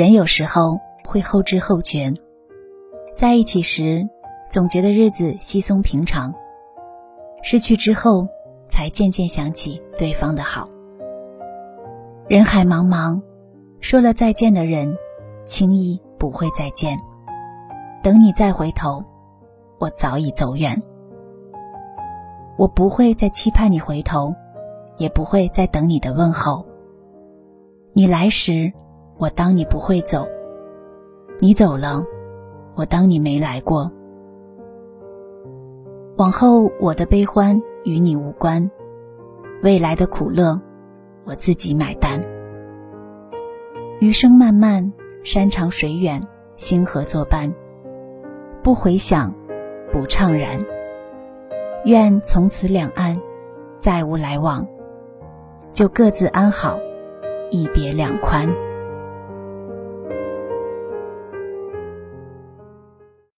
人有时候会后知后觉，在一起时总觉得日子稀松平常，失去之后才渐渐想起对方的好。人海茫茫，说了再见的人，轻易不会再见。等你再回头，我早已走远。我不会再期盼你回头，也不会再等你的问候。你来时，我当你不会走；你走了，我当你没来过。往后我的悲欢与你无关，未来的苦乐。我自己买单。余生漫漫，山长水远，星河作伴。不回想，不怅然。愿从此两岸再无来往，就各自安好，一别两宽。